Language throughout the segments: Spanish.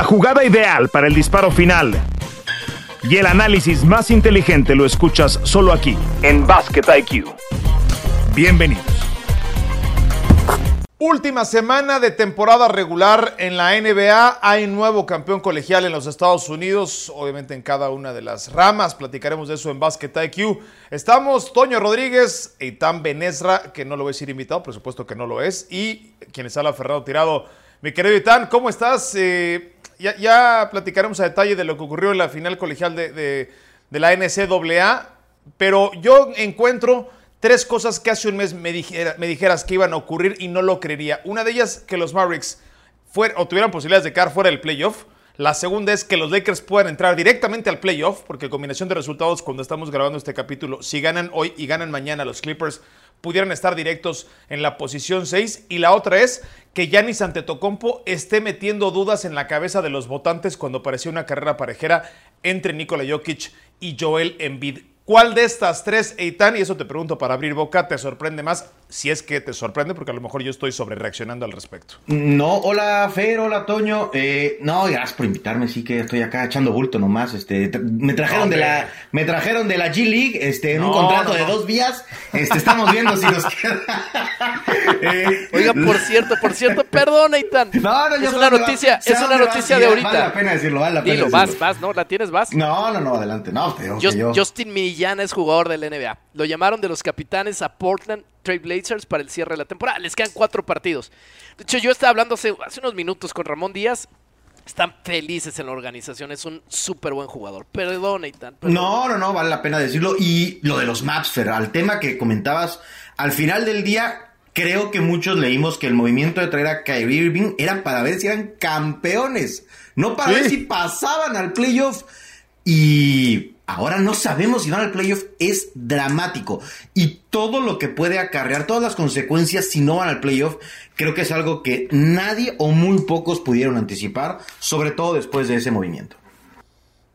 La jugada ideal para el disparo final y el análisis más inteligente lo escuchas solo aquí, en Basket IQ. Bienvenidos. Última semana de temporada regular en la NBA. Hay nuevo campeón colegial en los Estados Unidos, obviamente en cada una de las ramas. Platicaremos de eso en Basket IQ. Estamos Toño Rodríguez, Eitan Benesra, que no lo voy a decir invitado, por supuesto que no lo es, y quienes habla Ferrado Tirado. Mi querido Eitan, ¿cómo estás? Eh, ya, platicaremos a detalle de lo que ocurrió en la final colegial de, la NCAA, pero yo encuentro tres cosas que hace un mes me, dijeras que iban a ocurrir y no lo creería. Una de ellas, que los Mavericks o tuvieran posibilidades de quedar fuera del playoff. La segunda es que los Lakers puedan entrar directamente al playoff, porque combinación de resultados cuando estamos grabando este capítulo, si ganan hoy y ganan mañana los Clippers, pudieran estar directos en la posición 6. Y la otra es que Giannis Antetokounmpo esté metiendo dudas en la cabeza de los votantes cuando parecía una carrera parejera entre Nikola Jokic y Joel Embiid. ¿Cuál de estas tres, Eitan, y eso te pregunto para abrir boca, te sorprende más? Si es que te sorprende, porque a lo mejor yo estoy sobre reaccionando al respecto. No, hola Fer, hola Toño. Eh, no, gracias por invitarme, sí que estoy acá echando bulto nomás. Este, me trajeron de la, me trajeron de la G League, este, en un contrato de dos vías. Este, estamos viendo si nos queda. eh, Oiga, por cierto, por cierto, perdón, Eitan. No, no, es una noticia, es una noticia de ahorita. Vale la pena decirlo, vale la pena Dilo, vas, vas, ¿no? ¿La tienes, vas? No, no, no, adelante. No, pero Just, yo. Justin Millán es jugador del NBA. Lo llamaron de los capitanes a Portland Trail Blazers para el cierre de la temporada. Les quedan cuatro partidos. De hecho, yo estaba hablando hace, unos minutos con Ramón Díaz. Están felices en la organización. Es un súper buen jugador. Perdón, Eitan. No, no, no, vale la pena decirlo. Y lo de los maps, Fer, al tema que comentabas, al final del día, creo que muchos leímos que el movimiento de traer a Kyrie Irving era para ver si eran campeones, no para ver si pasaban al playoff. Y Ahora no sabemos si van al playoff, es dramático. Y todo lo que puede acarrear, todas las consecuencias si no van al playoff, creo que es algo que nadie o muy pocos pudieron anticipar, sobre todo después de ese movimiento.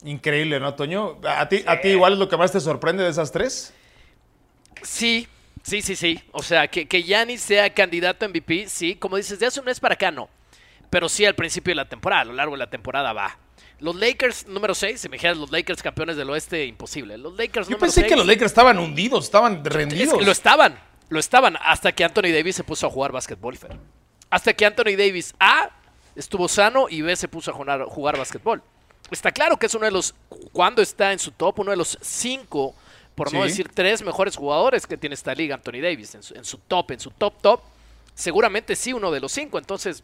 Increíble, ¿no, Toño? ¿A ti, ¿A ti igual es lo que más te sorprende de esas tres? Sí, sí, sí, sí. O sea, que, que Giannis sea candidato a MVP, sí. Como dices, de hace un mes para acá no. Pero sí al principio de la temporada, a lo largo de la temporada va. Los Lakers número 6, si me dijeras los Lakers campeones del oeste, imposible. Los Lakers Yo pensé que los Lakers estaban hundidos, estaban rendidos. lo estaban, lo estaban, hasta que Anthony Davis se puso a jugar básquetbol, Fer. Hasta que Anthony Davis, A, estuvo sano y B, se puso a jugar, jugar básquetbol. Está claro que es uno de los, cuando está en su top, uno de los cinco, por no decir tres mejores jugadores que tiene esta liga, Anthony Davis, en su, en su top, en su top top. Seguramente sí, uno de los cinco. Entonces,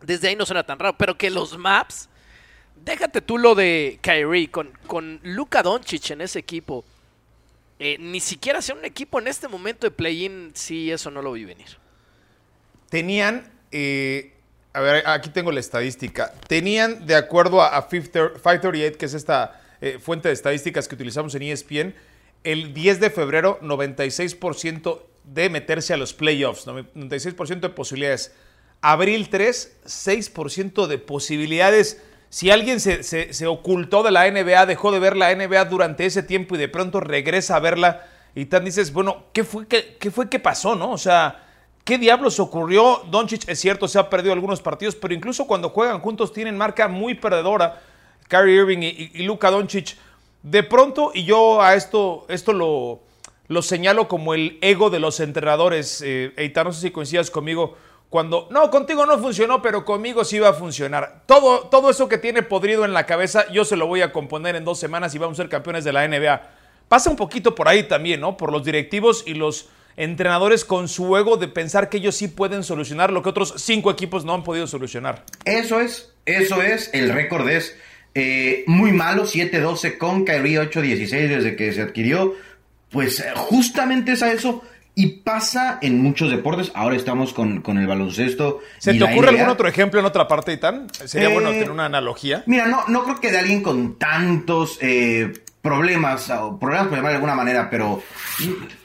desde ahí no suena tan raro. Pero que los maps déjate tú lo de Kyrie con, con Luka Doncic en ese equipo. Eh, ni siquiera sea un equipo en este momento de play-in, sí, eso no lo vi venir. Tenían, eh, a ver, aquí tengo la estadística. Tenían, de acuerdo a, 538, que es esta eh, fuente de estadísticas que utilizamos en ESPN, el 10 de febrero, 96% de meterse a los playoffs, 96% de posibilidades. Abril 3, 6% de posibilidades si alguien se, ocultó de la NBA, dejó de ver la NBA durante ese tiempo y de pronto regresa a verla y tan dices, bueno, ¿qué fue, qué, qué fue que pasó, no? O sea, ¿qué diablos ocurrió? Doncic es cierto, se ha perdido algunos partidos, pero incluso cuando juegan juntos tienen marca muy perdedora. Kyrie Irving y, Luka Doncic. De pronto, y yo a esto, esto lo, lo señalo como el ego de los entrenadores. Eh, Eitan, no sé si coincidas conmigo cuando, no, contigo no funcionó, pero conmigo sí va a funcionar. Todo, todo eso que tiene podrido en la cabeza, yo se lo voy a componer en dos semanas y vamos a ser campeones de la NBA. Pasa un poquito por ahí también, ¿no? Por los directivos y los entrenadores con su ego de pensar que ellos sí pueden solucionar lo que otros cinco equipos no han podido solucionar. Eso es, eso es, el récord es eh, muy malo, 7-12 con Kyrie 8-16 desde que se adquirió. Pues eh, justamente es a eso y pasa en muchos deportes. Ahora estamos con, el baloncesto. ¿Se te ocurre algún otro ejemplo en otra parte, Itán? Sería bueno eh, tener una analogía. Mira, no, no creo que de alguien con tantos eh, problemas, o problemas por llamar de alguna manera, pero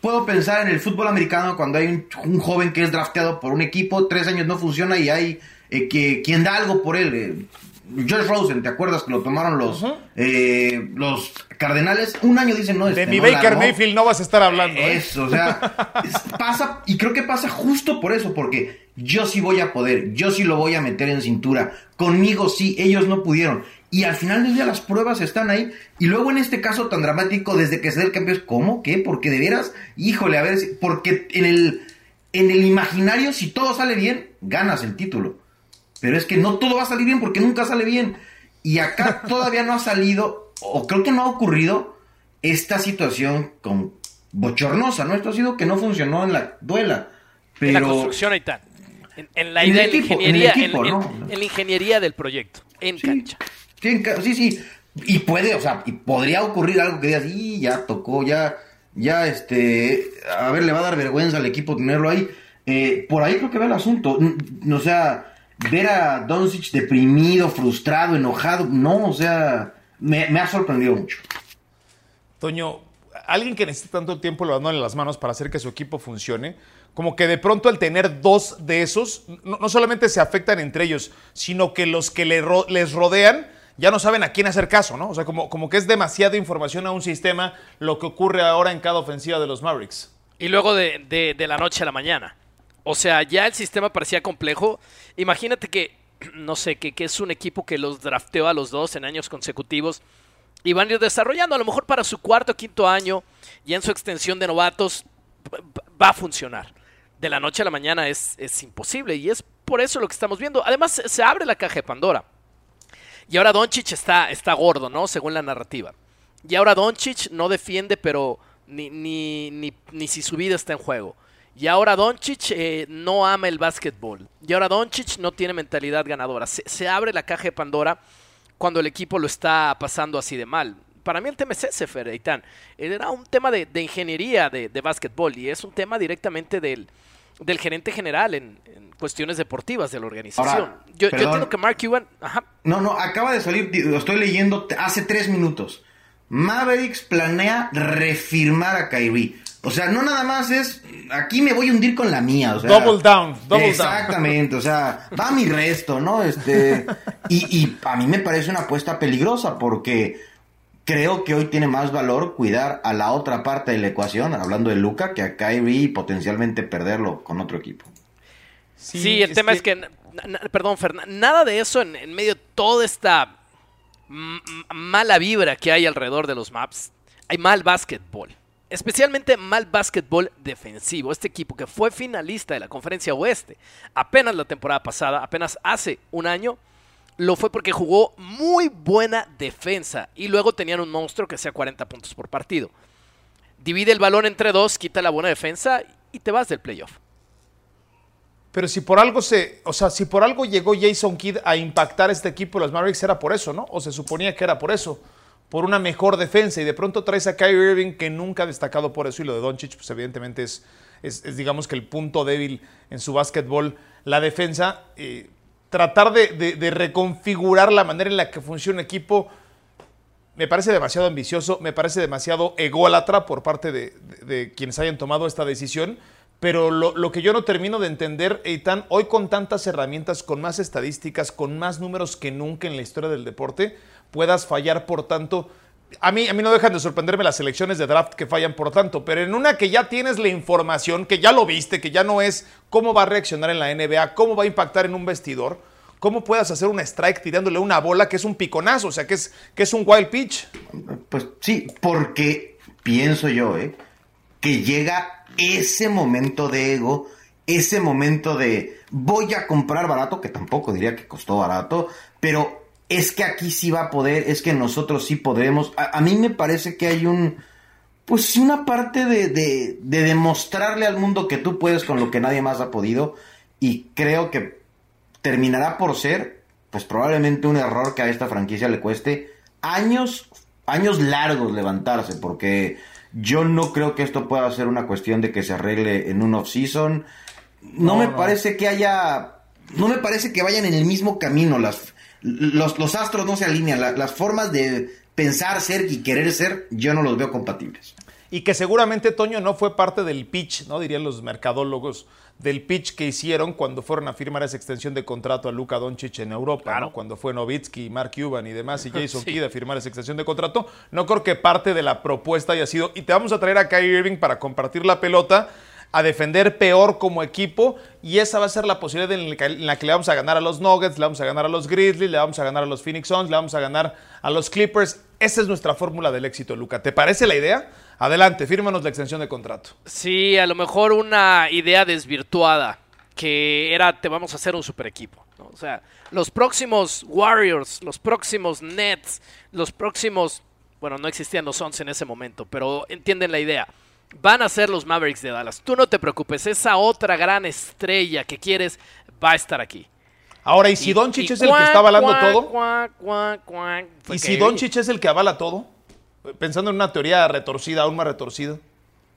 puedo pensar en el fútbol americano cuando hay un, joven que es drafteado por un equipo, tres años no funciona y hay eh, que, quien da algo por él. Josh Rosen, ¿te acuerdas que lo tomaron los, eh, los Cardenales? Un año dicen no. De este, mi no Baker. Mayfield no vas a estar hablando. ¿eh? Eso, o sea, es- pasa, y creo que pasa justo por eso, porque yo sí voy a poder, yo sí lo voy a meter en cintura, conmigo sí, ellos no pudieron. Y al final del día las pruebas están ahí, y luego en este caso tan dramático, desde que se da el cambio, es ¿cómo? ¿Qué? Porque de veras, híjole, a ver, porque en el, en el imaginario, si todo sale bien, ganas el título. Pero es que no todo va a salir bien porque nunca sale bien. Y acá todavía no ha salido, o creo que no ha ocurrido, esta situación con bochornosa, ¿no? Esto ha sido que no funcionó en la duela. En la Pero construcción, Aitán. En, en la En el idea, en la equipo, el ingeniería, en, equipo, en- ¿no? en la ingeniería del proyecto, en Sí. cancha. Sí, en ca- sí, sí. Y puede, o sea, y podría ocurrir algo que digas, y ya tocó, ya, ya, este, a ver, le va a dar vergüenza al equipo tenerlo ahí. Eh, por ahí creo que va el asunto. O sea, ver a Doncic deprimido, frustrado, enojado, no, o sea, me, me ha sorprendido mucho. Toño, alguien que necesita tanto tiempo lo en las manos para hacer que su equipo funcione, como que de pronto al tener dos de esos, no, no solamente se afectan entre ellos, sino que los que le ro- les rodean ya no saben a quién hacer caso, ¿no? O sea, como, como que es demasiada información a un sistema lo que ocurre ahora en cada ofensiva de los Mavericks. Y luego de, de- de la noche a la mañana. O sea, ya el sistema parecía complejo. Imagínate que, no sé, que, que es un equipo que los drafteó a los dos en años consecutivos y van a ir desarrollando. A lo mejor para su cuarto o quinto año, ya en su extensión de novatos, va a funcionar. De la noche a la mañana es, es imposible y es por eso lo que estamos viendo. Además, se abre la caja de Pandora. Y ahora Doncic está, está gordo, ¿no? Según la narrativa. Y ahora Doncic no defiende, pero ni, ni, ni, ni si su vida está en juego. Y ahora Doncic eh, no ama el básquetbol. Y ahora Doncic no tiene mentalidad ganadora. Se, se abre la caja de Pandora cuando el equipo lo está pasando así de mal. Para mí el tema es ese, Fer Eitan. Era un tema de, de ingeniería de, de básquetbol y es un tema directamente del, del gerente general en, en cuestiones deportivas de la organización. Ahora, yo, yo entiendo que Mark Cuban... Ajá, No, no, acaba de salir, lo estoy leyendo hace tres minutos. Mavericks planea refirmar a Kyrie. O sea, no nada más es, aquí me voy a hundir con la mía. O sea, Double down, double Exactamente, o sea, va mi resto, ¿no? Este, y, y a mí me parece una apuesta peligrosa porque creo que hoy tiene más valor cuidar a la otra parte de la ecuación, hablando de Luca, que a Kyrie y potencialmente perderlo con otro equipo. Sí, el tema es que, perdón, Fer, na- nada de eso en, en medio de toda esta mala vibra que hay alrededor de los maps. Hay mal básquetbol. Especialmente mal básquetbol defensivo. Este equipo que fue finalista de la conferencia oeste apenas la temporada pasada, apenas hace un año, lo fue porque jugó muy buena defensa y luego tenían un monstruo que hacía 40 puntos por partido. Divide el balón entre dos, quita la buena defensa y te vas del playoff. Pero si por algo se, o sea, si por algo llegó Jason Kidd a impactar este equipo los Mavericks era por eso, ¿no? O se suponía que era por eso, por una mejor defensa y de pronto traes a Kyrie Irving que nunca ha destacado por eso y lo de Doncic pues evidentemente es, es, digamos que el punto débil en su básquetbol, la defensa, eh, tratar de, reconfigurar la manera en la que funciona un equipo me parece demasiado ambicioso, me parece demasiado ególatra por parte de, de- de quienes hayan tomado esta decisión. Pero lo, lo que yo no termino de entender, Eitan, hoy con tantas herramientas, con más estadísticas, con más números que nunca en la historia del deporte, puedas fallar por tanto. A mí, a mí no dejan de sorprenderme las selecciones de draft que fallan por tanto, pero en una que ya tienes la información, que ya lo viste, que ya no es cómo va a reaccionar en la NBA, cómo va a impactar en un vestidor, cómo puedas hacer un strike tirándole una bola que es un piconazo, o sea, que es, que es un wild pitch. Pues sí, porque pienso yo, ¿eh? Que llega ese momento de ego, ese momento de voy a comprar barato, que tampoco diría que costó barato, pero es que aquí sí va a poder, es que nosotros sí podremos. A, mí me parece que hay un, pues sí, una parte de, de, de demostrarle al mundo que tú puedes con lo que nadie más ha podido y creo que terminará por ser, pues probablemente un error que a esta franquicia le cueste años, años largos levantarse, porque yo no creo que esto pueda ser una cuestión de que se arregle en un off-season. No, No, me no. parece que haya, no me parece que vayan en el mismo camino, las, los, los astros no se alinean, la- las formas de pensar ser y querer ser, yo no los veo compatibles. Y que seguramente Toño no fue parte del pitch, ¿no? Dirían los mercadólogos, del pitch que hicieron cuando fueron a firmar esa extensión de contrato a Luka Doncic en Europa, ¿no? Cuando fue Novitsky, Mark Cuban y demás, y Jason Kidd a firmar esa extensión de contrato. No creo que parte de la propuesta haya sido, y te vamos a traer a Kyrie Irving para compartir la pelota, a defender peor como equipo y esa va a ser la posibilidad en la, que, le vamos a ganar a los Nuggets, le vamos a ganar a los Grizzlies, le vamos a ganar a los Phoenix Suns, le vamos a ganar a los Clippers. Esa es nuestra fórmula del éxito, Luca. ¿Te parece la idea? Adelante, fírmanos la extensión de contrato. Sí, a lo mejor una idea desvirtuada que era te vamos a hacer un super equipo. O sea, los próximos Warriors, los próximos Nets, los próximos, bueno, no existían los Suns en ese momento, pero entienden la idea van a ser los Mavericks de Dallas. Tú no te preocupes, esa otra gran estrella que quieres va a estar aquí. Ahora, ¿y si Doncic es el que está avalando todo? ¿Y si Doncic es el que avala todo? Pensando en una teoría retorcida, aún más retorcida.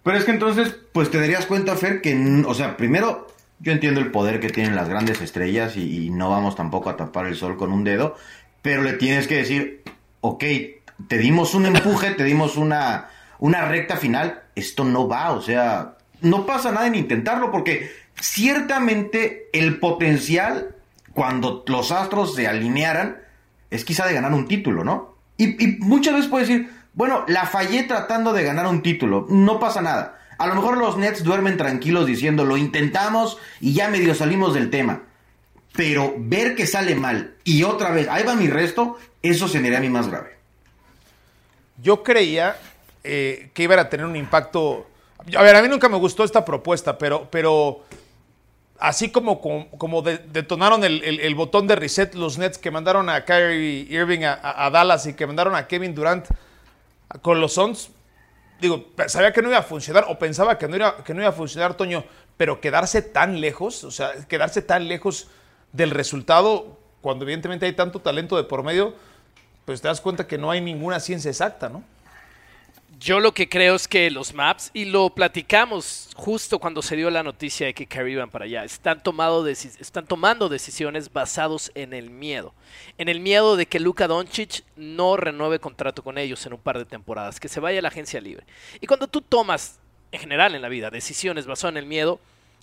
Pero es que entonces, pues te darías cuenta, Fer, que, o sea, primero, yo entiendo el poder que tienen las grandes estrellas y, y no vamos tampoco a tapar el sol con un dedo, pero le tienes que decir, ok, te dimos un empuje, te dimos una, una recta final, esto no va, o sea, no pasa nada en intentarlo porque ciertamente el potencial cuando los astros se alinearan es quizá de ganar un título, ¿no? Y, muchas veces puedes decir, bueno, la fallé tratando de ganar un título, no pasa nada. A lo mejor los Nets duermen tranquilos diciendo, lo intentamos y ya medio salimos del tema. Pero ver que sale mal y otra vez, ahí va mi resto, eso se me a mí más grave. Yo creía eh, que iba a tener un impacto. A ver, a mí nunca me gustó esta propuesta, pero, pero así como, como, detonaron el, botón de reset los Nets que mandaron a Kyrie Irving a, Dallas y que mandaron a Kevin Durant con los Suns, digo, sabía que no iba a funcionar o pensaba que no, iba, que no iba a funcionar, Toño, pero quedarse tan lejos, o sea, quedarse tan lejos del resultado cuando evidentemente hay tanto talento de por medio, pues te das cuenta que no hay ninguna ciencia exacta, ¿no? Yo lo que creo es que los maps, y lo platicamos justo cuando se dio la noticia de que Curry iban para allá, están, tomado están tomando decisiones basados en el miedo. En el miedo de que Luka Doncic no renueve contrato con ellos en un par de temporadas, que se vaya a la agencia libre. Y cuando tú tomas, en general en la vida, decisiones basadas en el miedo,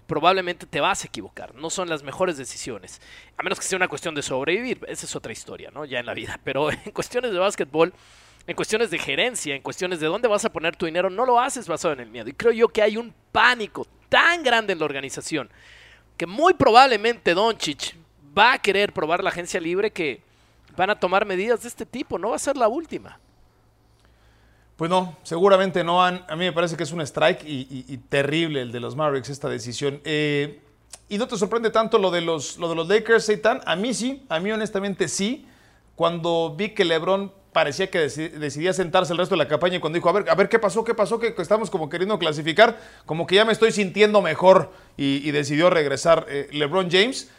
probablemente te vas a equivocar. No son las mejores decisiones. A menos que sea una cuestión de sobrevivir. Esa es otra historia, ¿no? Ya en la vida. Pero en cuestiones de básquetbol en cuestiones de gerencia, en cuestiones de dónde vas a poner tu dinero, no lo haces basado en el miedo. Y creo yo que hay un pánico tan grande en la organización que muy probablemente Doncic va a querer probar la agencia libre que van a tomar medidas de este tipo. No va a ser la última. Pues no, seguramente no. A mí me parece que es un strike y, terrible el de los Mavericks esta decisión. Eh, y no te sorprende tanto lo de los, lo de los Lakers, Seitan. A mí sí, a mí honestamente sí. Cuando vi que LeBron parecía que decidía sentarse el resto de la campaña cuando dijo, a ver, a ver qué pasó, qué pasó, que, estamos como queriendo clasificar, como que ya me estoy sintiendo mejor y, decidió regresar eh, LeBron James.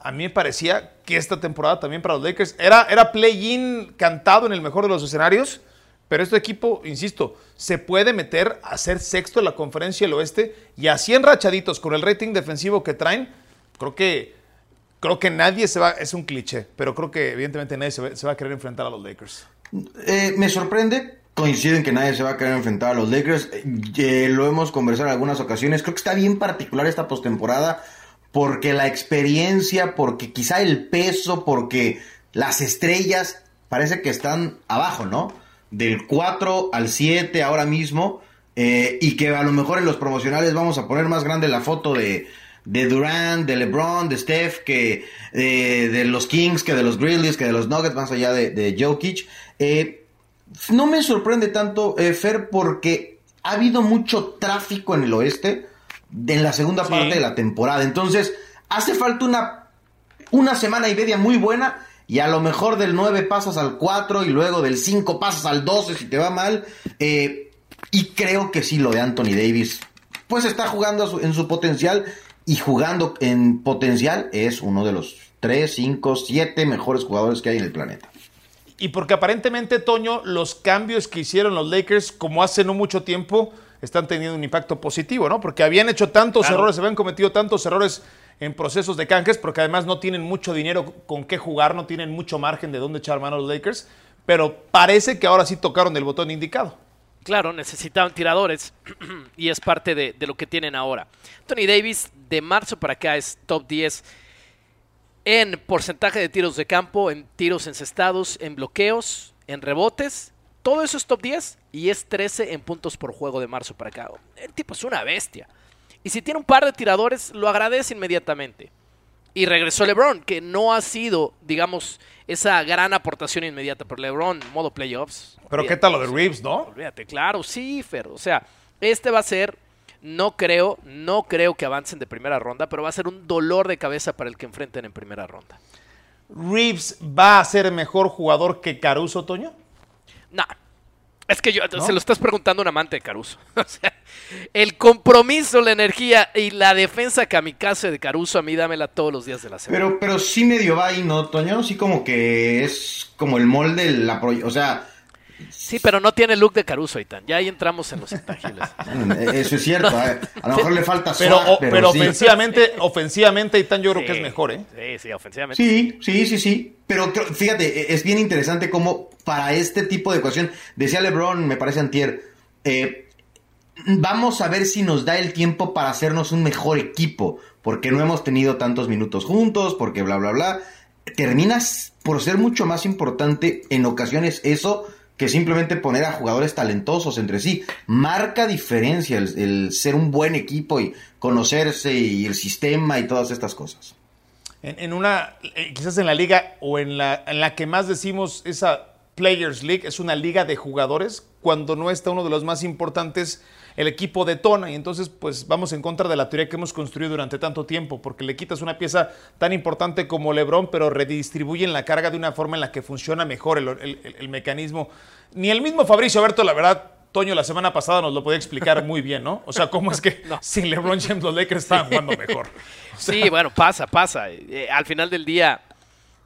A mí me parecía que esta temporada también para los Lakers era, era play-in cantado en el mejor de los escenarios, pero este equipo, insisto, se puede meter a ser sexto en la conferencia del oeste y así enrachaditos con el rating defensivo que traen, creo que creo que nadie se va, es un cliché, pero creo que evidentemente nadie se va, a querer enfrentar a los Lakers. Eh, me sorprende, coinciden en que nadie se va a querer enfrentar a los Lakers, eh, lo hemos conversado en algunas ocasiones, creo que está bien particular esta postemporada porque la experiencia, porque quizá el peso, porque las estrellas parece que están abajo, ¿no? Del 4 al 7 ahora mismo. Eh, y que a lo mejor en los promocionales vamos a poner más grande la foto de, de Durant, de LeBron, de Steph, que eh, de los Kings, que de los Grizzlies, que de los Nuggets, más allá de, de Jokic. Eh, no me sorprende tanto, eh, Fer, porque ha habido mucho tráfico en el oeste en la segunda parte de la temporada. Entonces, hace falta una, una semana y media muy buena. Y a lo mejor del 9 pasas al 4 y luego del 5 pasas al 12 si te va mal. y creo que sí, lo de Anthony Davis, pues está jugando en su potencial y jugando en potencial es uno de los 3, 5, 7 mejores jugadores que hay en el planeta. Y porque aparentemente, Toño, los cambios que hicieron los Lakers, como hace no mucho tiempo, están teniendo un impacto positivo, ¿no? Porque habían hecho tantos errores, se habían cometido tantos errores en procesos de canjes, porque además no tienen mucho dinero con qué jugar, no tienen mucho margen de dónde echar mano los Lakers. pero parece que ahora sí tocaron el botón indicado. Claro, necesitaban tiradores y es parte de, de, lo que tienen ahora. Tony Davis de marzo para acá es top 10 en porcentaje de tiros de campo, en tiros encestados, en bloqueos, en rebotes. Todo eso es top 10 y es 13 en puntos por juego de marzo para acá. El tipo es una bestia. Y si tiene un par de tiradores, lo agradece inmediatamente. Y regresó LeBron, que no ha sido, digamos, esa gran aportación inmediata. Pero LeBron, modo playoffs. Pero ¿qué tal lo de Reeves, no? Olvídate, claro, sí, Fer. O sea, este va a ser, no creo, no creo que avancen de primera ronda, pero va a ser un dolor de cabeza para el que enfrenten en primera ronda. ¿Reeves va a ser mejor jugador que Caruso, Toño? No, es que yo, se lo estás preguntando a un amante de Caruso. o sea, el compromiso, la energía y la defensa kamikaze de Caruso, a mí dámela todos los días de la semana. Pero, pero sí medio va ahí, ¿no, Toño? Sí como que es como el molde, la o sea... Sí, pero no tiene look de Caruso, Aitan. Ya ahí entramos en los intangibles. Eso es cierto. A, a lo mejor le falta pero, pero, pero sí. ofensivamente, ofensivamente, Aitan, yo creo Sí, que es mejor, ¿eh? Sí, sí, ofensivamente. Sí, sí, sí, sí. Pero fíjate, es bien interesante cómo para este tipo de ecuación, decía LeBron, me parece antier, eh, vamos a ver si nos da el tiempo para hacernos un mejor equipo, porque no hemos tenido tantos minutos juntos, porque bla, bla, bla. Terminas por ser mucho más importante en ocasiones eso que simplemente poner a jugadores talentosos entre sí. Marca diferencia el, ser un buen equipo y conocerse y el sistema y todas estas cosas. En, en una, eh, quizás en la liga o en la, en la que más decimos esa Players League, es una liga de jugadores. Cuando no está uno de los más importantes, el equipo detona y entonces pues vamos en contra de la teoría que hemos construido durante tanto tiempo, porque le quitas una pieza tan importante como Lebron, pero redistribuyen la carga de una forma en la que funciona mejor el, el- el- el mecanismo. Ni el mismo Fabricio Alberto, la verdad, Toño, la semana pasada nos lo podía explicar muy bien, ¿no? O sea, cómo es que sin LeBron James los Lakers estaban jugando mejor. Sí, bueno, pasa, pasa. Eh, al final del día,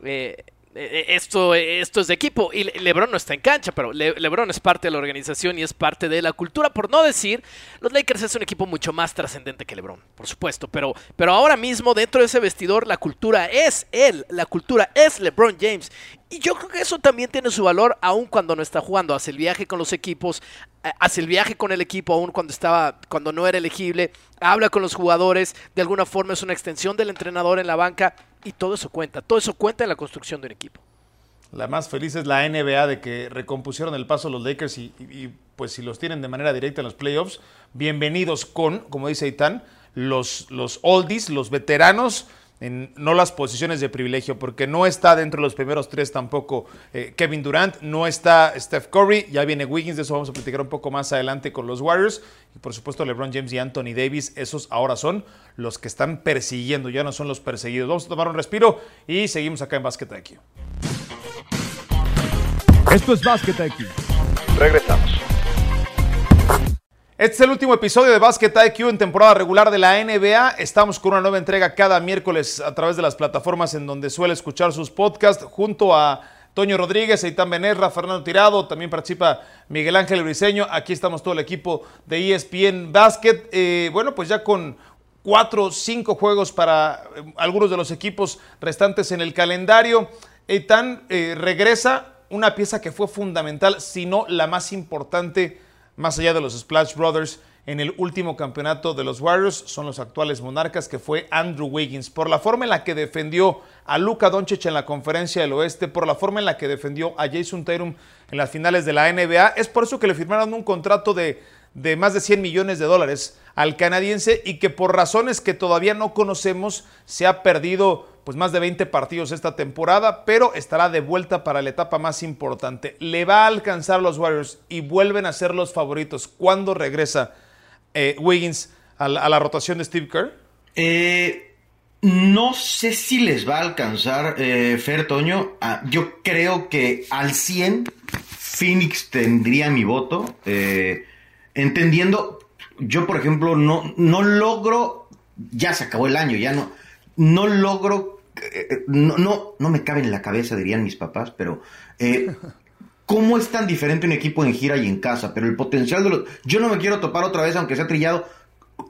eh, esto, esto es de equipo. Y Le- LeBron no está en cancha, pero Le- LeBron es parte de la organización y es parte de la cultura. Por no decir, los Lakers es un equipo mucho más trascendente que LeBron, por supuesto. Pero, pero ahora mismo, dentro de ese vestidor, la cultura es él. La cultura es LeBron James. Y yo creo que eso también tiene su valor, aun cuando no está jugando. Hace el viaje con los equipos, eh, hace el viaje con el equipo, aun cuando estaba, cuando no era elegible. Habla con los jugadores, de alguna forma es una extensión del entrenador en la banca. Y todo eso cuenta, todo eso cuenta en la construcción de un equipo. La más feliz es la NBA de que recompusieron el paso los Lakers y, pues si los tienen de manera directa en los playoffs, bienvenidos con, como dice Itán, los, los oldies, los veteranos, en no las posiciones de privilegio, porque no está dentro de los primeros tres tampoco eh, Kevin Durant, no está Steph Curry, ya viene Wiggins, de eso vamos a platicar un poco más adelante con los Warriors, y por supuesto LeBron James y Anthony Davis, esos ahora son los que están persiguiendo, ya no son los perseguidos. Vamos a tomar un respiro y seguimos acá en Basket IQ. Esto es Basket IQ. Regresamos. Este es el último episodio de Basket IQ en temporada regular de la NBA. Estamos con una nueva entrega cada miércoles a través de las plataformas en donde suele escuchar sus podcasts junto a Toño Rodríguez, Eitan Benerra, Fernando Tirado, también participa Miguel Ángel Briseño. Aquí estamos todo el equipo de ESPN Basket. Eh, bueno, pues ya con cuatro o cinco juegos para eh, algunos de los equipos restantes en el calendario. Eitan eh, regresa una pieza que fue fundamental, si no la más importante, más allá de los Splash Brothers, en el último campeonato de los Warriors, son los actuales monarcas, que fue Andrew Wiggins. Por la forma en la que defendió a Luka Doncic en la conferencia del oeste, por la forma en la que defendió a Jason Tatum en las finales de la NBA, es por eso que le firmaron un contrato de de más de 100 millones de dólares al canadiense y que por razones que todavía no conocemos se ha perdido pues más de 20 partidos esta temporada, pero estará de vuelta para la etapa más importante. Le va a alcanzar los Warriors y vuelven a ser los favoritos cuando regresa eh, Wiggins a la, rotación de Steve Kerr. Eh, no sé si les va a alcanzar, eh, Fer Toño. Ah, yo creo que al 100 Phoenix tendría mi voto. eh, entendiendo, yo por ejemplo no, no logro, ya se acabó el año, ya no, no logro, eh, no, no, no me cabe en la cabeza, dirían mis papás, pero... eh, ¿Cómo es tan diferente un equipo en gira y en casa? Pero el potencial de los... Yo no me quiero topar otra vez, aunque sea trillado,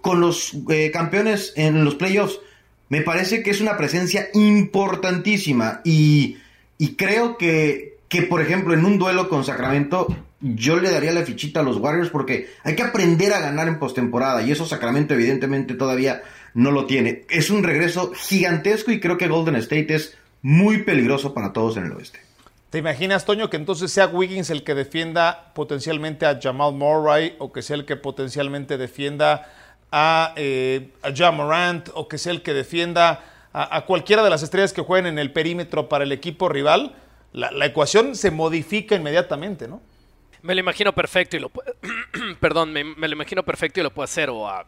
con los eh, campeones en los playoffs. Me parece que es una presencia importantísima y, y creo que, que, por ejemplo, en un duelo con Sacramento, yo le daría la fichita a los Warriors porque hay que aprender a ganar en postemporada y eso Sacramento evidentemente todavía no lo tiene. Es un regreso gigantesco y creo que Golden State es muy peligroso para todos en el oeste. ¿Te imaginas, Toño, que entonces sea Wiggins el que defienda potencialmente a Jamal Murray o que sea el que potencialmente defienda a, eh, Morant o que sea el que defienda a, cualquiera de las estrellas que jueguen en el perímetro para el equipo rival? La, ecuación se modifica inmediatamente, ¿no? Me lo imagino perfecto y lo perdón, me, lo imagino perfecto y lo puede hacer o a,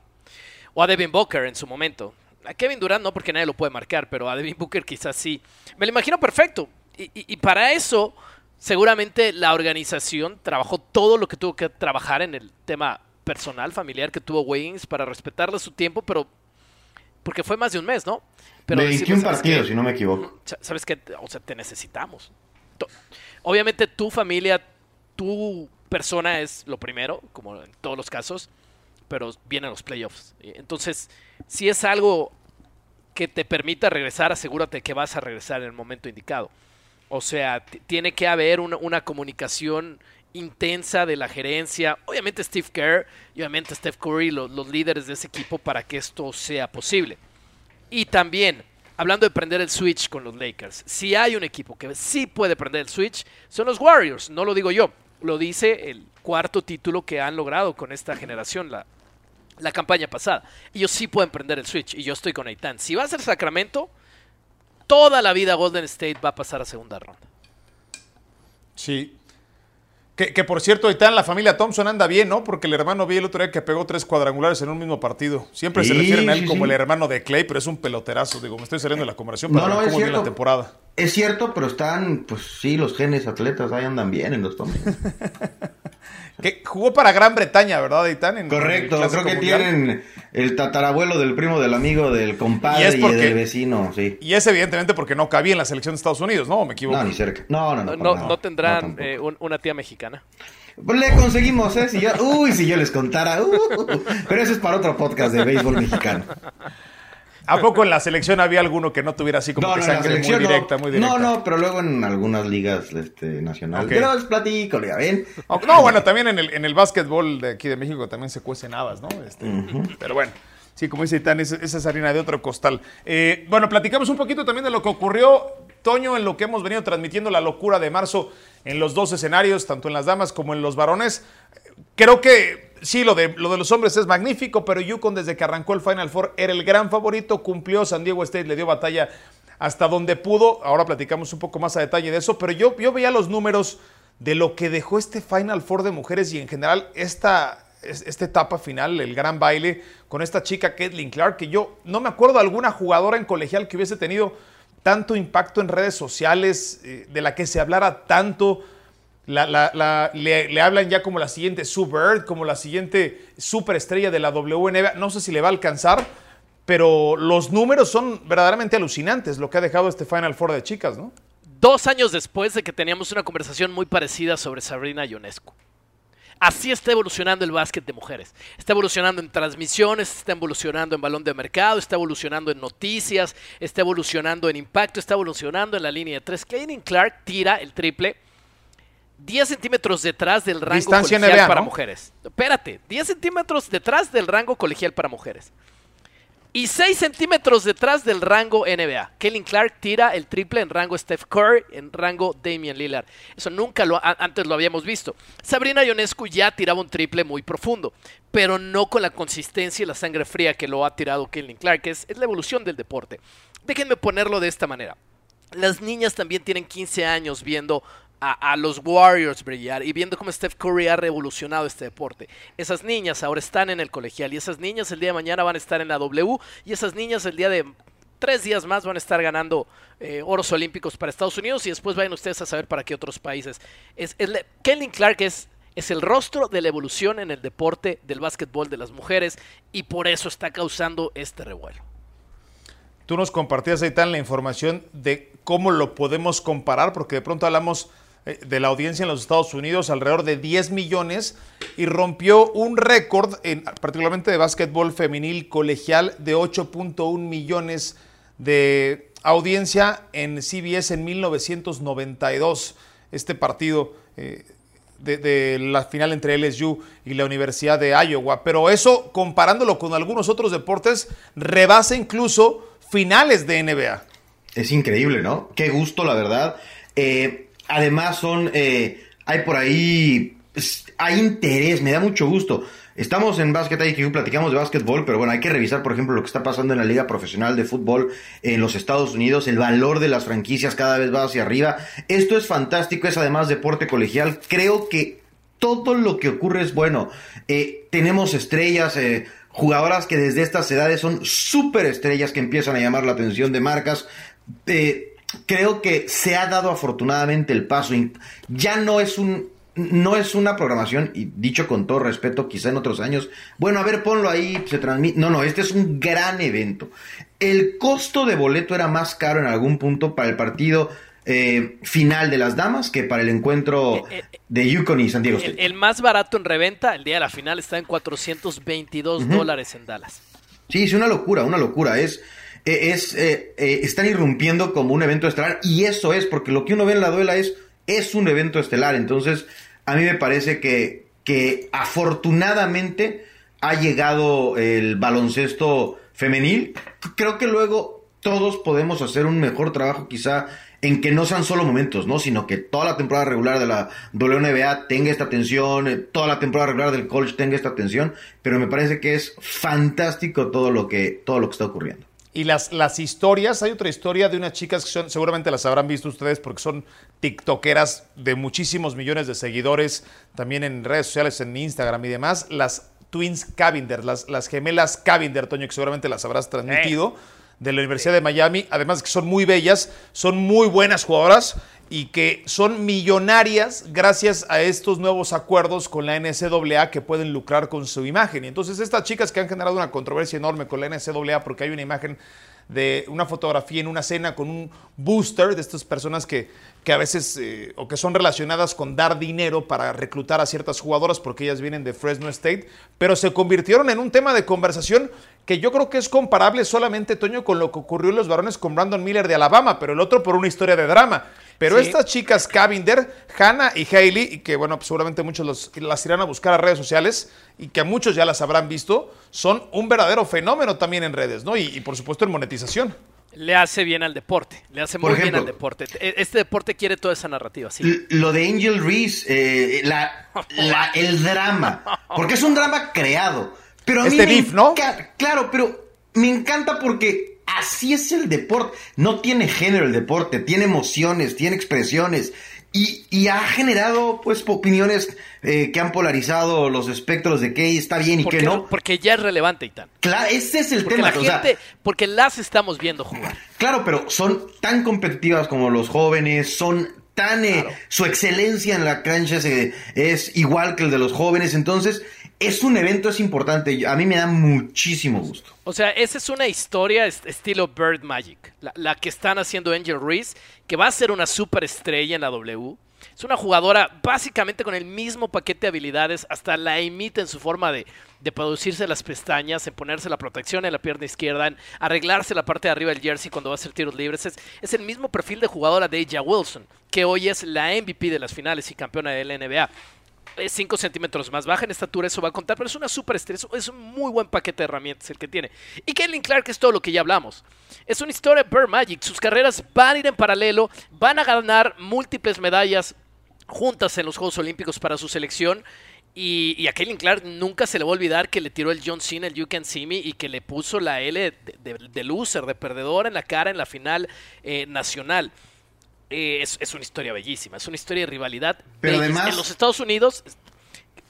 o a Devin Booker en su momento. A Kevin Durant no porque nadie lo puede marcar, pero a Devin Booker quizás sí. Me lo imagino perfecto. Y, para eso, seguramente la organización trabajó todo lo que tuvo que trabajar en el tema personal, familiar que tuvo Wiggins para respetarle su tiempo, pero porque fue más de un mes, ¿no? Pero 21 partidos, si no me equivoco. ¿Sabes qué? O sea, te necesitamos. Obviamente tu familia, tu persona es lo primero, como en todos los casos, pero vienen los playoffs. Entonces, si es algo que te permita regresar, asegúrate que vas a regresar en el momento indicado. O sea, tiene que haber una, comunicación intensa de la gerencia, obviamente Steve Kerr y obviamente Steph Curry, los, líderes de ese equipo, para que esto sea posible. Y también, hablando de prender el switch con los Lakers, si hay un equipo que sí puede prender el switch, son los Warriors, no lo digo yo, lo dice el cuarto título que han logrado con esta generación, la, la campaña pasada. Ellos sí pueden prender el switch y yo estoy con Aitan. Si va a ser Sacramento, toda la vida Golden State va a pasar a segunda ronda. Sí. Que, por cierto, Aitan, la familia Thompson anda bien, ¿no? Porque el hermano vi el otro día que pegó tres cuadrangulares en un mismo partido. Siempre se refieren a él como el hermano de Clay, pero es un peloterazo. Digo, me estoy saliendo de la conversación, pero no, no, cómo la temporada. Es cierto, pero están, pues sí, los genes atletas ahí andan bien en los Thompson. Que jugó para Gran Bretaña, ¿verdad, Aitán? Correcto, creo que tienen el tatarabuelo del primo del amigo del compadre y, del vecino, sí. Y es evidentemente porque no cabía en la selección de Estados Unidos, ¿no? ¿Me equivoco? No, ni cerca. No, no, no. No, tendrán eh, una tía mexicana. Pues le conseguimos, ¿eh? Si yo, uy, si yo les contara. Uh, pero eso es para otro podcast de béisbol mexicano. ¿A poco en la selección había alguno que no tuviera así como que sangre muy directa, muy directa? No, no, pero luego en algunas ligas este, nacionales. Yo les platico, ya ven. No, bueno, también en el, en el básquetbol de aquí de México también se cuecen habas, ¿no? Este, pero bueno. Sí, como dice Itán, esa, es harina de otro costal. Eh, bueno, platicamos un poquito también de lo que ocurrió, Toño, en lo que hemos venido transmitiendo la locura de marzo en los dos escenarios, tanto en las damas como en los varones. Creo que sí, lo de, lo de los hombres es magnífico, pero Yukon desde que arrancó el Final Four era el gran favorito, cumplió, San Diego State le dio batalla hasta donde pudo, ahora platicamos un poco más a detalle de eso, pero yo, yo veía los números de lo que dejó este Final Four de mujeres y en general esta, esta etapa final, el gran baile con esta chica Caitlin Clark, que yo no me acuerdo de alguna jugadora en colegial que hubiese tenido tanto impacto en redes sociales, eh, de la que se hablara tanto le, hablan ya como la siguiente Sue como la siguiente superestrella de la WNBA. No sé si le va a alcanzar, pero los números son verdaderamente alucinantes lo que ha dejado este Final Four de chicas, ¿no? Dos años después de que teníamos una conversación muy parecida sobre Sabrina Ionescu. Así está evolucionando el básquet de mujeres. Está evolucionando en transmisiones, está evolucionando en balón de mercado, está evolucionando en noticias, está evolucionando en impacto, está evolucionando en la línea de tres. Kaden Clark tira el triple 10 centímetros detrás del rango colegial para mujeres. Espérate, 10 centímetros detrás del rango colegial para mujeres. Y 6 centímetros detrás del rango NBA. Kellen Clark tira el triple en rango Steph Curry, en rango Damian Lillard. Eso nunca antes lo habíamos visto. Sabrina Ionescu ya tiraba un triple muy profundo, pero no con la consistencia y la sangre fría que lo ha tirado Kellen Clark. Es, es la evolución del deporte. Déjenme ponerlo de esta manera. Las niñas también tienen 15 años viendo a, los Warriors brillar y viendo cómo Steph Curry ha revolucionado este deporte. Esas niñas ahora están en el colegial y esas niñas el día de mañana van a estar en la W y esas niñas el día de tres días más van a estar ganando eh, oros olímpicos para Estados Unidos y después vayan ustedes a saber para qué otros países. Es, Clark es, es el rostro de la evolución en el deporte del básquetbol de las mujeres y por eso está causando este revuelo. Tú nos compartías ahí tan la información de cómo lo podemos comparar, porque de pronto hablamos de la audiencia en los Estados Unidos, alrededor de 10 millones, y rompió un récord, en, particularmente de básquetbol femenil colegial, de 8.1 millones de audiencia en CBS en 1992. este partido eh, de, la final entre LSU y la Universidad de Iowa. Pero eso, comparándolo con algunos otros deportes, rebasa incluso finales de NBA. Es increíble, ¿no? Qué gusto, la verdad. Eh, además, son. Eh, hay por ahí. Hay interés, me da mucho gusto. Estamos en Basket IQ, platicamos de básquetbol, pero bueno, hay que revisar, por ejemplo, lo que está pasando en la Liga Profesional de Fútbol en los Estados Unidos. El valor de las franquicias cada vez va hacia arriba. Esto es fantástico, es además deporte colegial. Creo que todo lo que ocurre es bueno. Eh, tenemos estrellas, eh, jugadoras que desde estas edades son súper estrellas que empiezan a llamar la atención de marcas. Eh, creo que se ha dado afortunadamente el paso. Ya no es un no es una programación, y dicho con todo respeto, quizá en otros años, bueno, a ver, ponlo ahí, se transmite. No, no, este es un gran evento. El costo de boleto era más caro en algún punto para el partido eh, final de las damas que para el encuentro eh, eh, de Yukon y San Diego State. El, más barato en reventa, el día de la final, está en 422 dólares en Dallas. Sí, es una locura, una locura. Es, es están irrumpiendo como un evento estelar y eso es, porque lo que uno ve en la duela es, es un evento estelar. Entonces, a mí me parece que, que afortunadamente ha llegado el baloncesto femenil. Creo que luego todos podemos hacer un mejor trabajo quizá en que no sean solo momentos, ¿no? Sino que toda la temporada regular de la WNBA tenga esta atención, eh, toda la temporada regular del college tenga esta atención, pero me parece que es fantástico todo lo que, todo lo que está ocurriendo. Y las, las historias, hay otra historia de unas chicas que son, seguramente las habrán visto ustedes porque son tiktokeras de muchísimos millones de seguidores, también en redes sociales, en Instagram y demás, las Twins Cavinder, las, las gemelas Cavinder, Toño, que seguramente las habrás transmitido, de la Universidad de Miami, además de que son muy bellas, son muy buenas jugadoras y que son millonarias gracias a estos nuevos acuerdos con la NCAA que pueden lucrar con su imagen. Y entonces estas chicas que han generado una controversia enorme con la NCAA porque hay una imagen de una fotografía en una cena con un booster de estas personas que, que a veces eh, o que son relacionadas con dar dinero para reclutar a ciertas jugadoras porque ellas vienen de Fresno State, pero se convirtieron en un tema de conversación que yo creo que es comparable solamente, Toño, con lo que ocurrió en los varones con Brandon Miller de Alabama, pero el otro por una historia de drama. Pero estas chicas, Cavinder, Hannah y Hailey, y que bueno, pues seguramente muchos las irán a buscar a redes sociales y que a muchos ya las habrán visto, son un verdadero fenómeno también en redes, ¿no? Y, por supuesto en monetización. Le hace bien al deporte, le hace muy bien al deporte. E, este deporte quiere toda esa narrativa, sí. Lo de Angel Reese, eh, el drama, porque es un drama creado pero a este mí ¿no? Claro, pero me encanta porque así es el deporte. No tiene género el deporte, tiene emociones, tiene expresiones. Y, ha generado, pues, opiniones eh, que han polarizado los espectros de qué está bien y qué no. Porque ya es relevante, Itán. Claro, ese es el tema. porque las estamos viendo jugar. Claro, pero son tan competitivas como los jóvenes, son tan... Eh, su excelencia en la cancha es, es igual que el de los jóvenes, entonces es un evento, es importante. A mí me da muchísimo gusto. O sea, esa es una historia estilo Bird Magic. La, que están haciendo Angel Reese, que va a ser una superestrella en la W. Es una jugadora básicamente con el mismo paquete de habilidades, hasta la imita en su forma de, producirse las pestañas, en ponerse la protección en la pierna izquierda, en arreglarse la parte de arriba del jersey cuando va a hacer tiros libres. Es, es el mismo perfil de jugadora de Aja Wilson, que hoy es la MVP de las finales y campeona de la NBA. 5 centímetros más baja en estatura, eso va a contar, pero es una super estrella, es un muy buen paquete de herramientas el que tiene. Y Caitlin Clark es todo lo que ya hablamos. Es una historia de Bird Magic, sus carreras van a ir en paralelo, van a ganar múltiples medallas juntas en los Juegos Olímpicos para su selección. Y, a Caitlin Clark nunca se le va a olvidar que le tiró el John Cena, el You Can See Me, y que le puso la L de, loser, de perdedor en la cara en la final eh, nacional. Eh, es, una historia bellísima, es una historia de rivalidad. Pero además... En los Estados Unidos,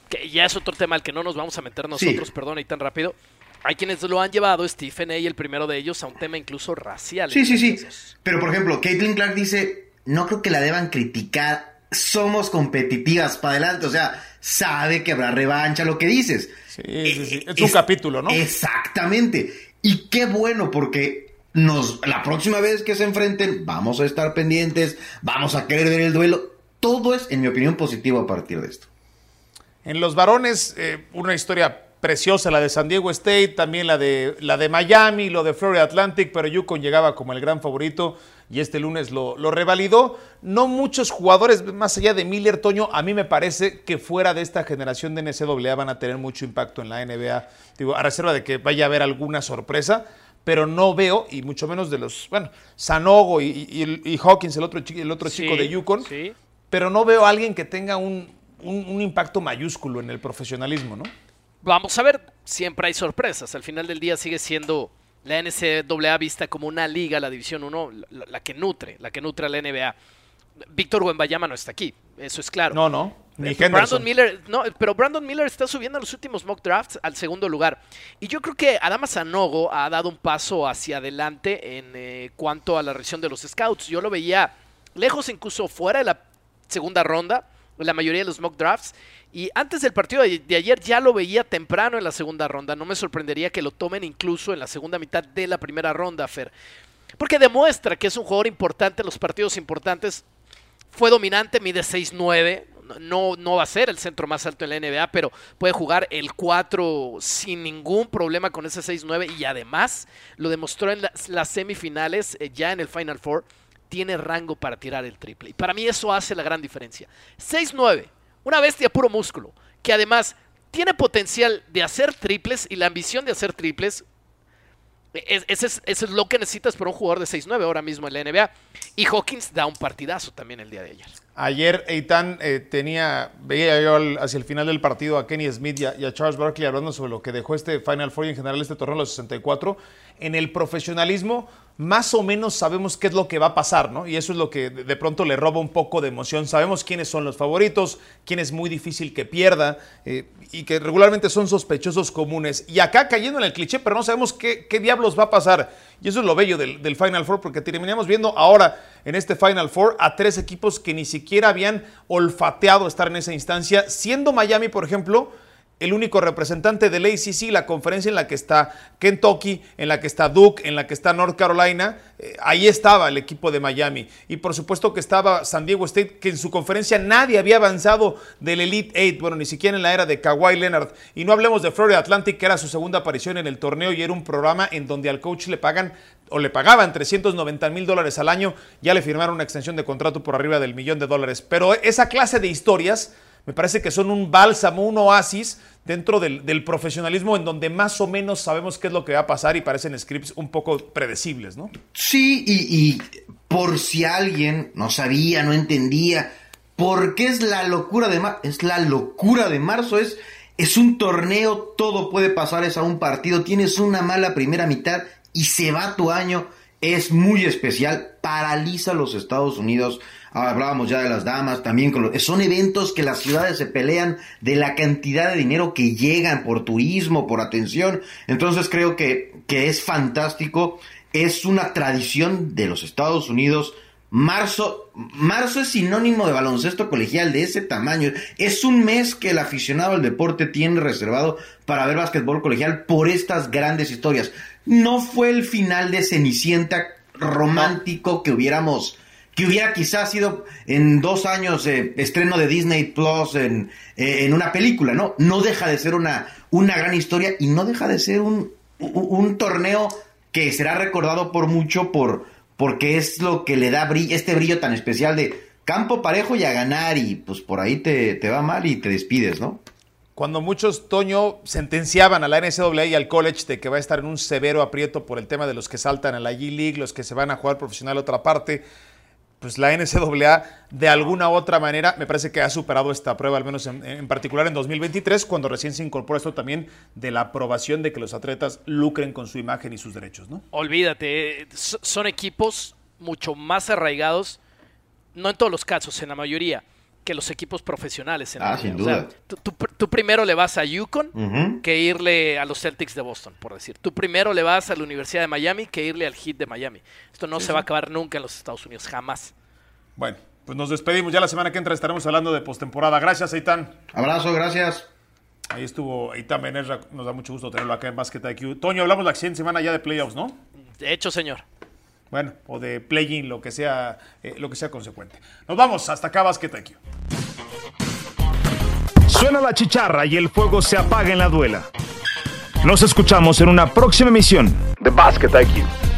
que ya es otro tema al que no nos vamos a meter nosotros, perdón, y tan rápido. Hay quienes lo han llevado, Stephen A. el primero de ellos, a un tema incluso racial. Sí, sí, sí. Pero por ejemplo, Caitlin Clark dice, no creo que la deban criticar, somos competitivas para adelante, o sea, sabe que habrá revancha, lo que dices. Sí, sí, sí. Es, un capítulo, ¿no? Exactamente. Y qué bueno, porque nos, la próxima vez que se enfrenten, vamos a estar pendientes, vamos a querer ver el duelo. Todo es, en mi opinión, positivo a partir de esto. En los varones, eh, una historia preciosa, la de San Diego State, también la de, la de Miami, lo de Florida Atlantic, pero Yukon llegaba como el gran favorito. y este lunes lo, lo revalidó. No muchos jugadores, más allá de Miller Toño, a mí me parece que fuera de esta generación de NCAA van a tener mucho impacto en la NBA. Digo, a reserva de que vaya a haber alguna sorpresa, pero no veo, y mucho menos de los, bueno, Sanogo y, y- y Hawkins, el otro, el otro chico de Yukon, sí. pero no veo a alguien que tenga un, un- un impacto mayúsculo en el profesionalismo, ¿no? Vamos a ver, siempre hay sorpresas. Al final del día sigue siendo la NCAA vista como una liga, la División 1, la, la que nutre, la que nutre a la NBA. Víctor Wembanyama no está aquí, eso es claro. No, no, ni Henderson. Brandon Miller, no, pero Brandon Miller está subiendo en los últimos mock drafts al segundo lugar. Y yo creo que Adama Sanogo ha dado un paso hacia adelante en eh, cuanto a la reacción de los scouts. Yo lo veía lejos, incluso fuera de la segunda ronda, la mayoría de los mock drafts. Y antes del partido de ayer ya lo veía temprano en la segunda ronda. No me sorprendería que lo tomen incluso en la segunda mitad de la primera ronda, Fer. Porque demuestra que es un jugador importante en los partidos importantes fue dominante, mide 6'9". No, no va a ser el centro más alto en la NBA, pero puede jugar el 4 sin ningún problema con ese 6'9". Y además lo demostró en las, semifinales, eh, ya en el Final Four. Tiene rango para tirar el triple. Y para mí eso hace la gran diferencia. 6'9". Una bestia puro músculo. Que además tiene potencial de hacer triples y la ambición de hacer triples es- Ese es, es lo que necesitas para un jugador de 6'9 ahora mismo en la NBA. Y Hawkins da un partidazo también el día de ayer. Ayer Eitan eh, tenía, veía yo hacia el final del partido a Kenny Smith y a, Charles Barkley hablando sobre lo que dejó este Final Four y en general este torneo de los 64. En el profesionalismo, más o menos sabemos qué es lo que va a pasar, ¿no? Y eso es lo que de de pronto le roba un poco de emoción. Sabemos quiénes son los favoritos, quién es muy difícil que pierda eh, y que regularmente son sospechosos comunes. Y acá cayendo en el cliché, pero no sabemos qué, qué diablos va a pasar. Y eso es lo bello del, Final Four, porque terminamos viendo ahora en este Final Four a tres equipos que ni siquiera habían olfateado estar en esa instancia, siendo Miami, por ejemplo, el único representante del ACC, la conferencia en la que está Kentucky, en la que está Duke, en la que está North Carolina, eh, ahí estaba el equipo de Miami. Y por supuesto que estaba San Diego State, que en su conferencia nadie había avanzado del Elite Eight, bueno, ni siquiera en la era de Kawhi Leonard. Y no hablemos de Florida Atlantic, que era su segunda aparición en el torneo y era un programa en donde al coach le pagan o le pagaban 390 mil dólares al año, ya le firmaron una extensión de contrato por arriba del millón de dólares. Pero esa clase de historias me parece que son un bálsamo, un oasis dentro del, profesionalismo en donde más o menos sabemos qué es lo que va a pasar y parecen scripts un poco predecibles, ¿no? Sí, y, por si alguien no sabía, no entendía, ¿por qué es la locura de marzo? Es la locura de marzo, es, es un torneo, todo puede pasar, es a un partido, tienes una mala primera mitad y se va tu año, es muy especial, paraliza a los Estados Unidos. Hablábamos ya de las damas, también con los- son eventos que las ciudades se pelean de la cantidad de dinero que llegan por turismo, por atención. Entonces creo que, que es fantástico es una tradición de los Estados Unidos. Marzo, marzo es sinónimo de baloncesto colegial de ese tamaño. Es un mes que el aficionado al deporte tiene reservado para ver básquetbol colegial por estas grandes historias. No fue el final de Cenicienta romántico que hubiéramos, que hubiera quizás sido en dos años eh, estreno de Disney Plus en, en una película, ¿no? No deja de ser una, una gran historia y no deja de ser un, un, un torneo que será recordado por mucho por porque es lo que le da brillo, este brillo tan especial de campo parejo y a ganar y pues por ahí te, te va mal y te despides, ¿no? Cuando muchos, Toño, sentenciaban a la NCAA y al college de que va a estar en un severo aprieto por el tema de los que saltan a la G-League, los que se van a jugar profesional a otra parte, pues la NCAA de alguna u otra manera me parece que ha superado esta prueba, al menos en, en particular en 2023, cuando recién se incorpora esto también de la aprobación de que los atletas lucren con su imagen y sus derechos, ¿no? Olvídate, eh, so- son equipos mucho más arraigados, no en todos los casos, en la mayoría, que los equipos profesionales. en la Ah, sin O sea, duda. tú, tú pr- tú primero le vas a Yukon que irle a los Celtics de Boston, por decir. Tú primero le vas a la Universidad de Miami que irle al Heat de Miami. Esto no se va a acabar nunca en los Estados Unidos, jamás. Bueno, pues nos despedimos. Ya la semana que entra estaremos hablando de postemporada. Gracias, Eitan. Abrazo, gracias. Ahí estuvo Eitan Benerra. Nos da mucho gusto tenerlo acá en Basket IQ. Toño, hablamos la siguiente semana ya de playoffs, ¿no? De hecho, señor. Bueno, o de play-in, lo que sea, eh, lo que sea consecuente. Nos vamos, hasta acá Basket IQ. Suena la chicharra y el fuego se apaga en la duela. Nos escuchamos en una próxima emisión de Basket IQ.